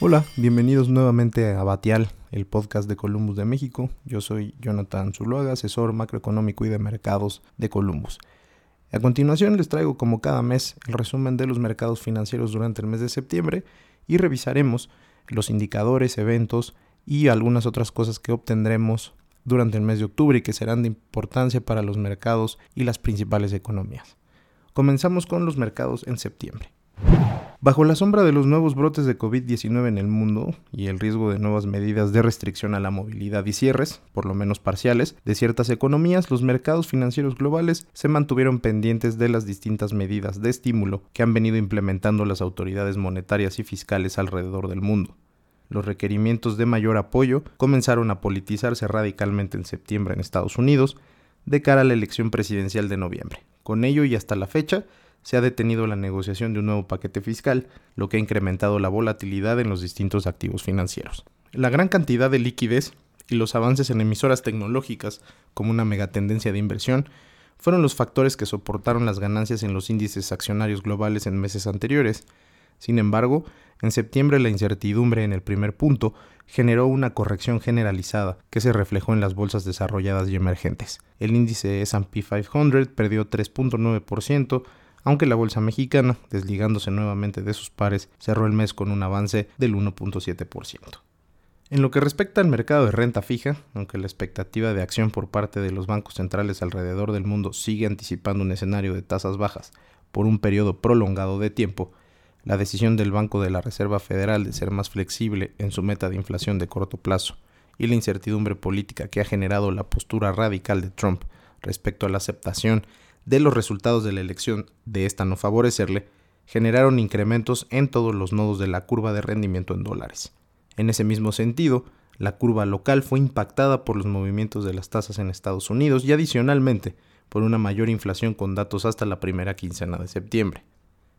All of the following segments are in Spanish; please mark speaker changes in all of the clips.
Speaker 1: Hola, bienvenidos nuevamente a Batial, el podcast de Columbus de México. Yo soy Jonathan Zuluaga, asesor macroeconómico y de mercados de Columbus. A continuación les traigo como cada mes el resumen de los mercados financieros durante el mes de septiembre y revisaremos los indicadores, eventos y algunas otras cosas que obtendremos durante el mes de octubre y que serán de importancia para los mercados y las principales economías. Comenzamos con los mercados en septiembre. Bajo la sombra de los nuevos brotes de COVID-19 en el mundo y el riesgo de nuevas medidas de restricción a la movilidad y cierres, por lo menos parciales, de ciertas economías, los mercados financieros globales se mantuvieron pendientes de las distintas medidas de estímulo que han venido implementando las autoridades monetarias y fiscales alrededor del mundo. Los requerimientos de mayor apoyo comenzaron a politizarse radicalmente en septiembre en Estados Unidos de cara a la elección presidencial de noviembre. Con ello y hasta la fecha, se ha detenido la negociación de un nuevo paquete fiscal, lo que ha incrementado la volatilidad en los distintos activos financieros. La gran cantidad de liquidez y los avances en emisoras tecnológicas como una megatendencia de inversión fueron los factores que soportaron las ganancias en los índices accionarios globales en meses anteriores. Sin embargo, en septiembre la incertidumbre en el primer punto generó una corrección generalizada que se reflejó en las bolsas desarrolladas y emergentes. El índice SP 500 perdió 3.9%, aunque la bolsa mexicana, desligándose nuevamente de sus pares, cerró el mes con un avance del 1.7%. En lo que respecta al mercado de renta fija, aunque la expectativa de acción por parte de los bancos centrales alrededor del mundo sigue anticipando un escenario de tasas bajas por un periodo prolongado de tiempo, la decisión del Banco de la Reserva Federal de ser más flexible en su meta de inflación de corto plazo y la incertidumbre política que ha generado la postura radical de Trump respecto a la aceptación de los resultados de la elección de esta no favorecerle, generaron incrementos en todos los nodos de la curva de rendimiento en dólares. En ese mismo sentido, la curva local fue impactada por los movimientos de las tasas en Estados Unidos y adicionalmente por una mayor inflación con datos hasta la primera quincena de septiembre.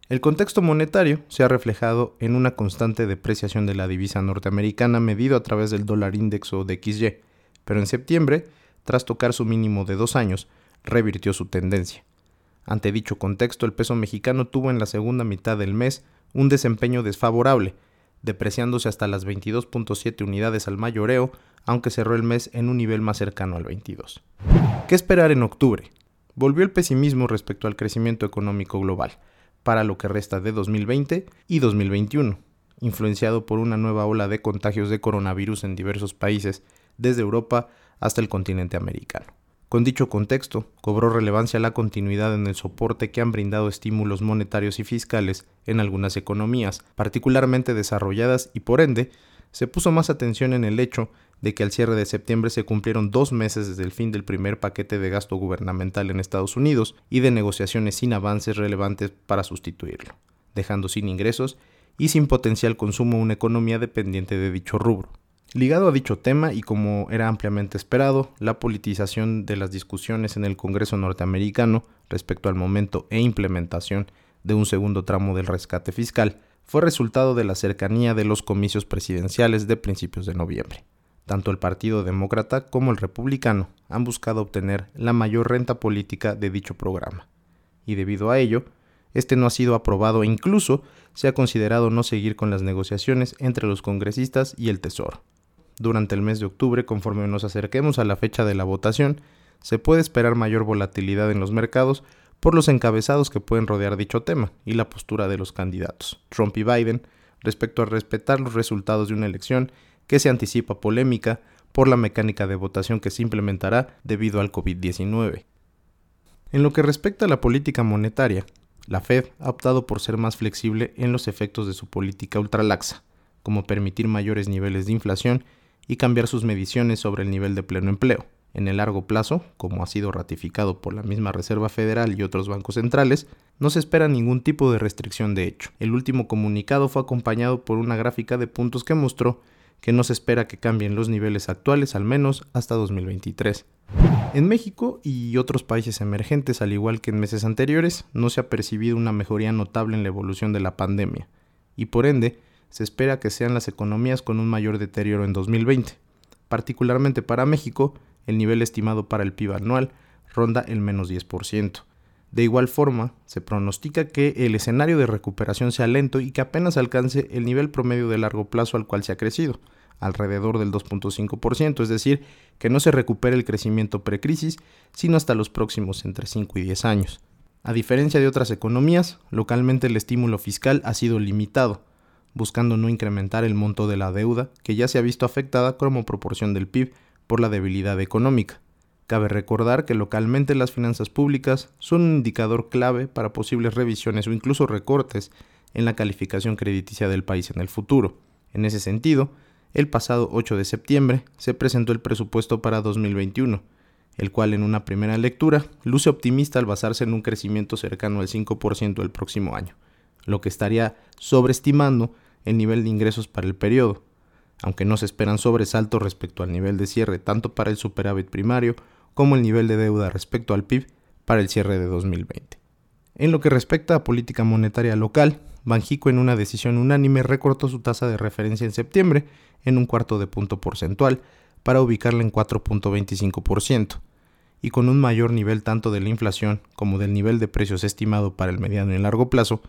Speaker 1: El contexto monetario se ha reflejado en una constante depreciación de la divisa norteamericana medido a través del dólar index o de XY, pero en septiembre, tras tocar su mínimo de dos años, revirtió su tendencia. Ante dicho contexto, el peso mexicano tuvo en la segunda mitad del mes un desempeño desfavorable, depreciándose hasta las 22.7 unidades al mayoreo, aunque cerró el mes en un nivel más cercano al 22. ¿Qué esperar en octubre? Volvió el pesimismo respecto al crecimiento económico global, para lo que resta de 2020 y 2021, influenciado por una nueva ola de contagios de coronavirus en diversos países, desde Europa hasta el continente americano. Con dicho contexto, cobró relevancia la continuidad en el soporte que han brindado estímulos monetarios y fiscales en algunas economías, particularmente desarrolladas, y por ende, se puso más atención en el hecho de que al cierre de septiembre se cumplieron dos meses desde el fin del primer paquete de gasto gubernamental en Estados Unidos y de negociaciones sin avances relevantes para sustituirlo, dejando sin ingresos y sin potencial consumo una economía dependiente de dicho rubro. Ligado a dicho tema y como era ampliamente esperado, la politización de las discusiones en el Congreso norteamericano respecto al momento e implementación de un segundo tramo del rescate fiscal fue resultado de la cercanía de los comicios presidenciales de principios de noviembre. Tanto el Partido Demócrata como el Republicano han buscado obtener la mayor renta política de dicho programa, y debido a ello, este no ha sido aprobado e incluso se ha considerado no seguir con las negociaciones entre los congresistas y el Tesoro durante el mes de octubre, conforme nos acerquemos a la fecha de la votación, se puede esperar mayor volatilidad en los mercados por los encabezados que pueden rodear dicho tema y la postura de los candidatos, Trump y Biden, respecto a respetar los resultados de una elección que se anticipa polémica por la mecánica de votación que se implementará debido al COVID-19. En lo que respecta a la política monetaria, la Fed ha optado por ser más flexible en los efectos de su política ultralaxa, como permitir mayores niveles de inflación y cambiar sus mediciones sobre el nivel de pleno empleo. En el largo plazo, como ha sido ratificado por la misma Reserva Federal y otros bancos centrales, no se espera ningún tipo de restricción de hecho. El último comunicado fue acompañado por una gráfica de puntos que mostró que no se espera que cambien los niveles actuales al menos hasta 2023. En México y otros países emergentes, al igual que en meses anteriores, no se ha percibido una mejoría notable en la evolución de la pandemia, y por ende, se espera que sean las economías con un mayor deterioro en 2020. Particularmente para México, el nivel estimado para el PIB anual ronda el menos 10%. De igual forma, se pronostica que el escenario de recuperación sea lento y que apenas alcance el nivel promedio de largo plazo al cual se ha crecido, alrededor del 2.5%, es decir, que no se recupere el crecimiento precrisis, sino hasta los próximos entre 5 y 10 años. A diferencia de otras economías, localmente el estímulo fiscal ha sido limitado, buscando no incrementar el monto de la deuda, que ya se ha visto afectada como proporción del PIB por la debilidad económica. Cabe recordar que localmente las finanzas públicas son un indicador clave para posibles revisiones o incluso recortes en la calificación crediticia del país en el futuro. En ese sentido, el pasado 8 de septiembre se presentó el presupuesto para 2021, el cual en una primera lectura luce optimista al basarse en un crecimiento cercano al 5% el próximo año, lo que estaría sobreestimando el nivel de ingresos para el periodo, aunque no se esperan sobresaltos respecto al nivel de cierre tanto para el superávit primario como el nivel de deuda respecto al PIB para el cierre de 2020. En lo que respecta a política monetaria local, Banjico en una decisión unánime recortó su tasa de referencia en septiembre en un cuarto de punto porcentual para ubicarla en 4.25%, y con un mayor nivel tanto de la inflación como del nivel de precios estimado para el mediano y largo plazo,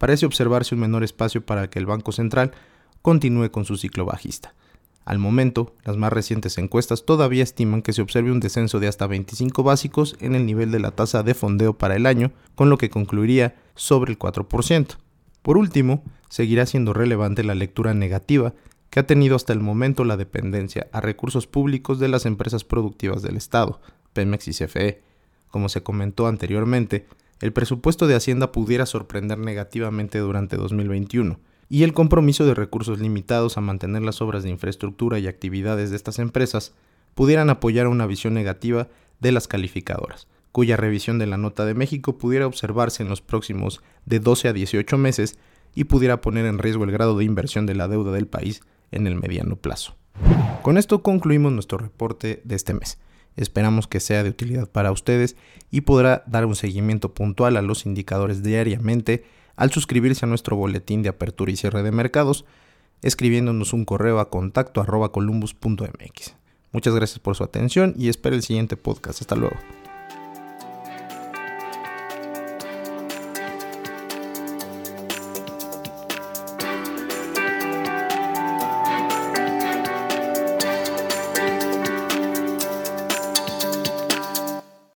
Speaker 1: parece observarse un menor espacio para que el Banco Central continúe con su ciclo bajista. Al momento, las más recientes encuestas todavía estiman que se observe un descenso de hasta 25 básicos en el nivel de la tasa de fondeo para el año, con lo que concluiría sobre el 4%. Por último, seguirá siendo relevante la lectura negativa que ha tenido hasta el momento la dependencia a recursos públicos de las empresas productivas del Estado, Pemex y CFE. Como se comentó anteriormente, el presupuesto de Hacienda pudiera sorprender negativamente durante 2021, y el compromiso de recursos limitados a mantener las obras de infraestructura y actividades de estas empresas pudieran apoyar una visión negativa de las calificadoras, cuya revisión de la nota de México pudiera observarse en los próximos de 12 a 18 meses y pudiera poner en riesgo el grado de inversión de la deuda del país en el mediano plazo. Con esto concluimos nuestro reporte de este mes. Esperamos que sea de utilidad para ustedes y podrá dar un seguimiento puntual a los indicadores diariamente al suscribirse a nuestro boletín de apertura y cierre de mercados, escribiéndonos un correo a contacto arroba columbus.mx. Muchas gracias por su atención y espero el siguiente podcast. Hasta luego.